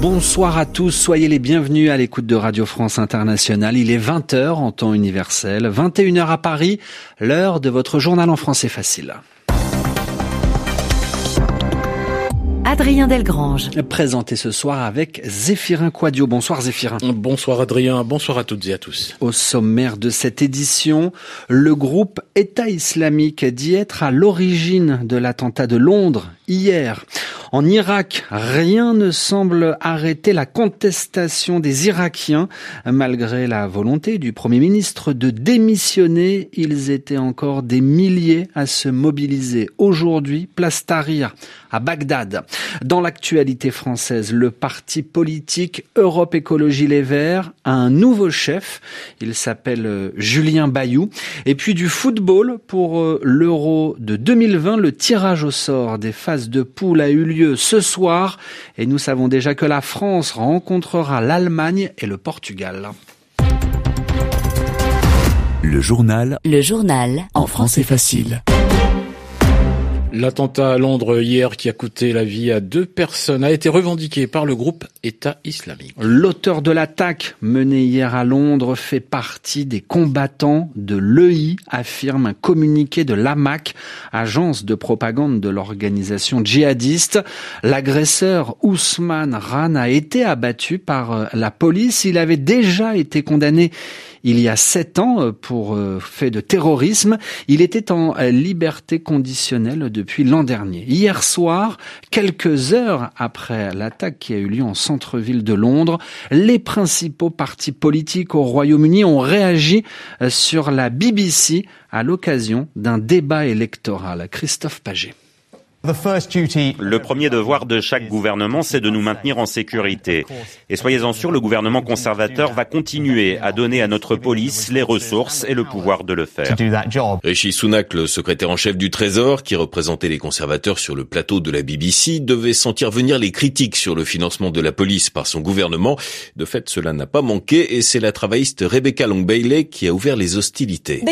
Bonsoir à tous, soyez les bienvenus à l'écoute de Radio France Internationale. Il est 20h en temps universel, 21h à Paris, l'heure de votre journal en français facile. Adrien Delgrange. Présenté ce soir avec Zéphirin Quadio. Bonsoir Zéphirin. Bonsoir Adrien, bonsoir à toutes et à tous. Au sommaire de cette édition, le groupe État islamique dit être à l'origine de l'attentat de Londres hier. En Irak, rien ne semble arrêter la contestation des Irakiens. Malgré la volonté du Premier ministre de démissionner, ils étaient encore des milliers à se mobiliser. Aujourd'hui, place Tahrir, à Bagdad. Dans l'actualité française, le parti politique Europe Écologie Les Verts a un nouveau chef. Il s'appelle euh, Julien Bayou. Et puis du football pour euh, l'Euro de 2020. Le tirage au sort des phases de poule a eu lieu ce soir et nous savons déjà que la France rencontrera l'Allemagne et le Portugal. Le journal. Le journal. En français facile. L'attentat à Londres hier qui a coûté la vie à deux personnes a été revendiqué par le groupe État islamique. L'auteur de l'attaque menée hier à Londres fait partie des combattants de l'EI, affirme un communiqué de l'AMAC, agence de propagande de l'organisation djihadiste. L'agresseur Ousmane Ran a été abattu par euh, la police. Il avait déjà été condamné il y a sept ans euh, pour euh, fait de terrorisme. Il était en liberté conditionnelle depuis l'an dernier. Hier soir, quelques heures après l'attaque qui a eu lieu en centre-ville de Londres, les principaux partis politiques au Royaume-Uni ont réagi euh, sur la BBC à l'occasion d'un débat électoral. Christophe Paget. Le premier devoir de chaque gouvernement, c'est de nous maintenir en sécurité. Et soyez-en sûrs, le gouvernement conservateur va continuer à donner à notre police les ressources et le pouvoir de le faire. Rishi Sunak, le secrétaire en chef du Trésor, qui représentait les conservateurs sur le plateau de la BBC, devait sentir venir les critiques sur le financement de la police par son gouvernement. De fait, cela n'a pas manqué et c'est la travailliste Rebecca Long Bailey qui a ouvert les hostilités.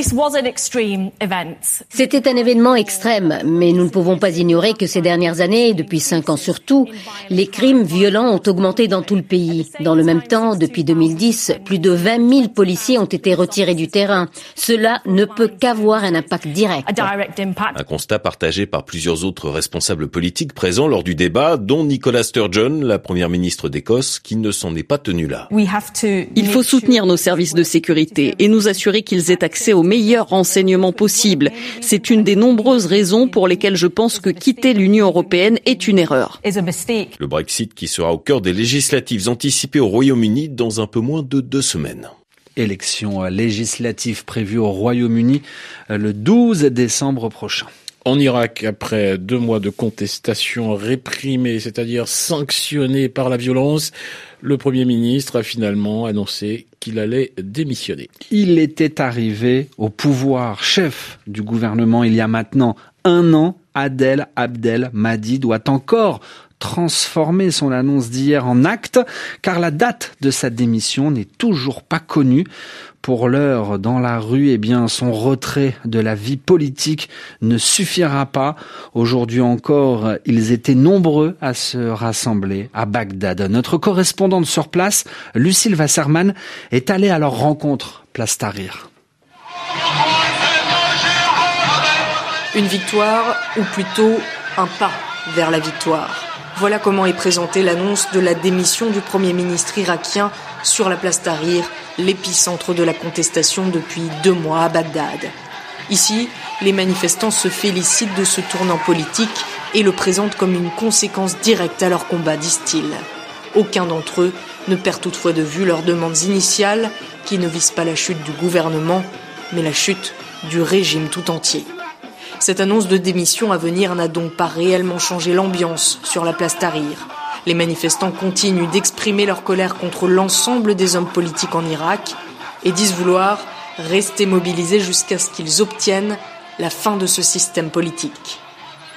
C'était un événement extrême, mais nous ne pouvons pas ignorer que ces dernières années, depuis cinq ans surtout, les crimes violents ont augmenté dans tout le pays. Dans le même temps, depuis 2010, plus de 20 000 policiers ont été retirés du terrain. Cela ne peut qu'avoir un impact direct. Un constat partagé par plusieurs autres responsables politiques présents lors du débat, dont Nicola Sturgeon, la première ministre d'Écosse, qui ne s'en est pas tenue là. Il faut soutenir nos services de sécurité et nous assurer qu'ils aient accès aux meilleurs renseignements possibles. C'est une des nombreuses raisons pour lesquelles je pense que quitter l'Union européenne est une erreur. Le Brexit qui sera au cœur des législatives anticipées au Royaume-Uni dans un peu moins de deux semaines élections législatives prévues au Royaume-Uni le 12 décembre prochain. En Irak, après deux mois de contestation réprimée, c'est-à-dire sanctionnée par la violence, le Premier ministre a finalement annoncé qu'il allait démissionner. Il était arrivé au pouvoir chef du gouvernement il y a maintenant un an Adel Abdel Mahdi doit encore transformer son annonce d'hier en acte, car la date de sa démission n'est toujours pas connue. Pour l'heure, dans la rue, eh bien, son retrait de la vie politique ne suffira pas. Aujourd'hui encore, ils étaient nombreux à se rassembler à Bagdad. Notre correspondante sur place, Lucille Wasserman, est allée à leur rencontre, place Tahrir. Une victoire, ou plutôt un pas vers la victoire. Voilà comment est présentée l'annonce de la démission du Premier ministre irakien sur la place Tahrir, l'épicentre de la contestation depuis deux mois à Bagdad. Ici, les manifestants se félicitent de ce tournant politique et le présentent comme une conséquence directe à leur combat, disent-ils. Aucun d'entre eux ne perd toutefois de vue leurs demandes initiales qui ne visent pas la chute du gouvernement, mais la chute du régime tout entier. Cette annonce de démission à venir n'a donc pas réellement changé l'ambiance sur la place Tahrir. Les manifestants continuent d'exprimer leur colère contre l'ensemble des hommes politiques en Irak et disent vouloir rester mobilisés jusqu'à ce qu'ils obtiennent la fin de ce système politique.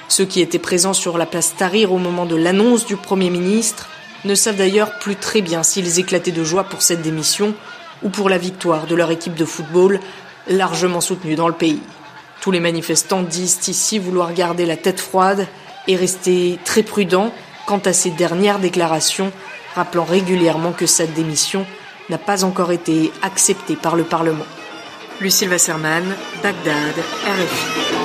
Ceux qui étaient présents sur la place Tahrir au moment de l'annonce du Premier ministre ne savent d'ailleurs plus très bien s'ils éclataient de joie pour cette démission ou pour la victoire de leur équipe de football largement soutenue dans le pays. Tous les manifestants disent ici vouloir garder la tête froide et rester très prudents quant à ces dernières déclarations rappelant régulièrement que sa démission n'a pas encore été acceptée par le Parlement. Lucille Wasserman, Bagdad, RFI.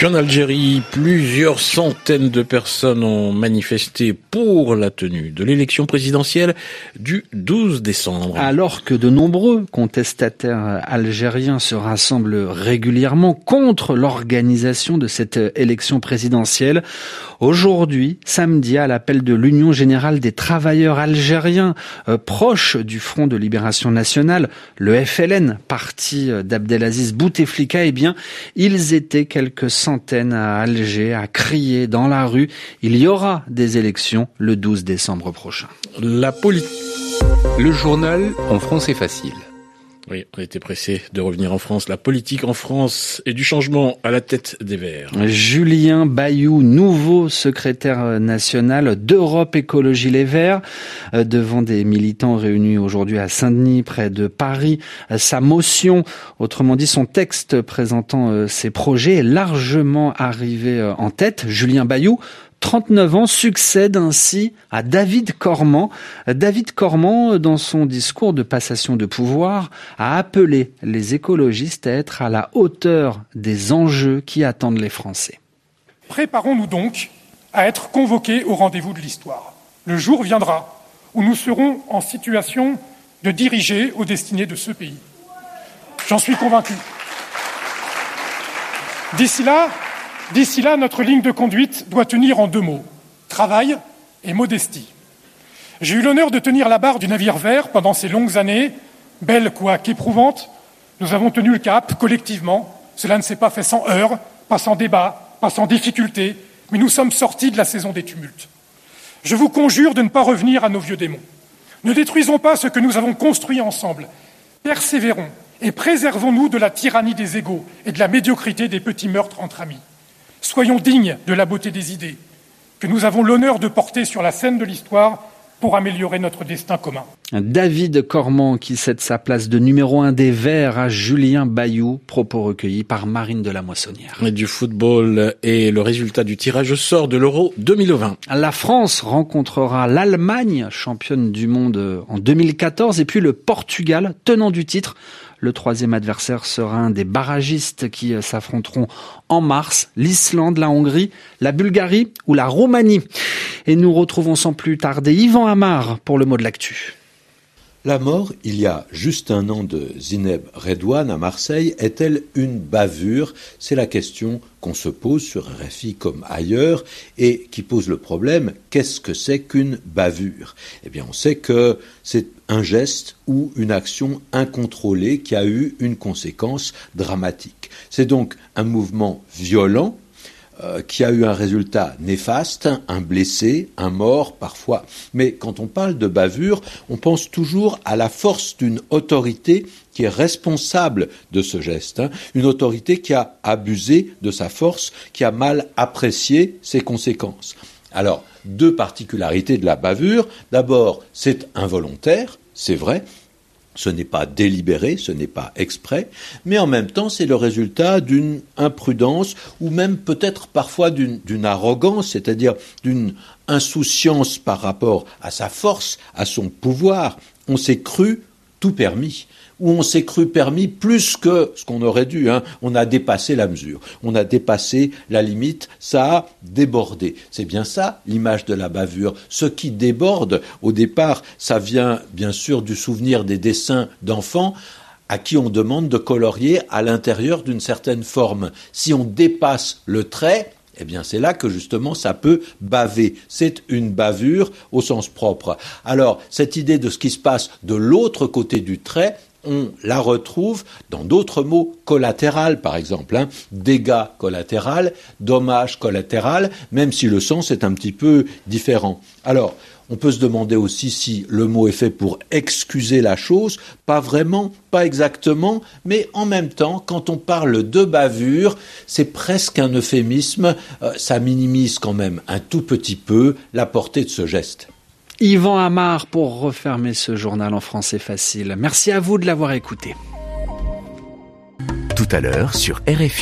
Puis en Algérie, plusieurs centaines de personnes ont manifesté pour la tenue de l'élection présidentielle du 12 décembre. Alors que de nombreux contestataires algériens se rassemblent régulièrement contre l'organisation de cette élection présidentielle, aujourd'hui, samedi, à l'appel de l'Union générale des travailleurs algériens euh, proches du Front de libération nationale, le FLN, parti d'Abdelaziz Bouteflika, eh bien, ils étaient quelques centaines à Alger à crier dans la rue. Il y aura des élections le 12 décembre prochain. La politique. Le journal en français facile. Oui, on était pressé de revenir en France. La politique en France et du changement à la tête des Verts. Julien Bayou, nouveau secrétaire national d'Europe Écologie Les Verts, euh, devant des militants réunis aujourd'hui à Saint-Denis, près de Paris. Euh, sa motion, autrement dit son texte présentant euh, ses projets, est largement arrivé en tête. Julien Bayou 39 ans, succède ainsi à David Cormand. David Cormand, dans son discours de passation de pouvoir, a appelé les écologistes à être à la hauteur des enjeux qui attendent les Français. Préparons-nous donc à être convoqués au rendez-vous de l'histoire. Le jour viendra où nous serons en situation de diriger aux destinées de ce pays. J'en suis convaincu. D'ici là, D'ici là, notre ligne de conduite doit tenir en deux mots travail et modestie. J'ai eu l'honneur de tenir la barre du navire vert pendant ces longues années, belles quoique éprouvantes. Nous avons tenu le cap collectivement. Cela ne s'est pas fait sans heurts, pas sans débat, pas sans difficultés, mais nous sommes sortis de la saison des tumultes. Je vous conjure de ne pas revenir à nos vieux démons. Ne détruisons pas ce que nous avons construit ensemble. Persévérons et préservons-nous de la tyrannie des égaux et de la médiocrité des petits meurtres entre amis. Soyons dignes de la beauté des idées que nous avons l'honneur de porter sur la scène de l'histoire pour améliorer notre destin commun. David Cormand qui cède sa place de numéro un des Verts à Julien Bayou, propos recueillis par Marine de la Moissonnière. Du football et le résultat du tirage sort de l'Euro 2020. La France rencontrera l'Allemagne, championne du monde en 2014, et puis le Portugal, tenant du titre le troisième adversaire sera un des barragistes qui euh, s'affronteront en mars, l'Islande, la Hongrie, la Bulgarie ou la Roumanie. Et nous retrouvons sans plus tarder Yvan Amar pour le mot de l'actu. La mort, il y a juste un an de Zineb Redouane à Marseille, est-elle une bavure? C'est la question qu'on se pose sur RFI comme ailleurs et qui pose le problème qu'est-ce que c'est qu'une bavure? Eh bien, on sait que c'est un geste ou une action incontrôlée qui a eu une conséquence dramatique. C'est donc un mouvement violent euh, qui a eu un résultat néfaste, un blessé, un mort parfois. Mais quand on parle de bavure, on pense toujours à la force d'une autorité qui est responsable de ce geste, hein. une autorité qui a abusé de sa force, qui a mal apprécié ses conséquences. Alors, deux particularités de la bavure. D'abord, c'est involontaire, c'est vrai, ce n'est pas délibéré, ce n'est pas exprès, mais en même temps c'est le résultat d'une imprudence ou même peut-être parfois d'une arrogance, c'est-à-dire d'une insouciance par rapport à sa force, à son pouvoir. On s'est cru tout permis où on s'est cru permis plus que ce qu'on aurait dû. Hein. On a dépassé la mesure, on a dépassé la limite, ça a débordé. C'est bien ça l'image de la bavure. Ce qui déborde, au départ, ça vient bien sûr du souvenir des dessins d'enfants à qui on demande de colorier à l'intérieur d'une certaine forme. Si on dépasse le trait, eh bien c'est là que justement ça peut baver. C'est une bavure au sens propre. Alors cette idée de ce qui se passe de l'autre côté du trait, on la retrouve dans d'autres mots collatéral, par exemple, hein, dégâts collatéral, dommage collatéral, même si le sens est un petit peu différent. Alors, on peut se demander aussi si le mot est fait pour excuser la chose, pas vraiment, pas exactement, mais en même temps, quand on parle de bavure, c'est presque un euphémisme, euh, ça minimise quand même un tout petit peu la portée de ce geste. Yvan Amar pour refermer ce journal en français facile. Merci à vous de l'avoir écouté. Tout à l'heure sur RFI.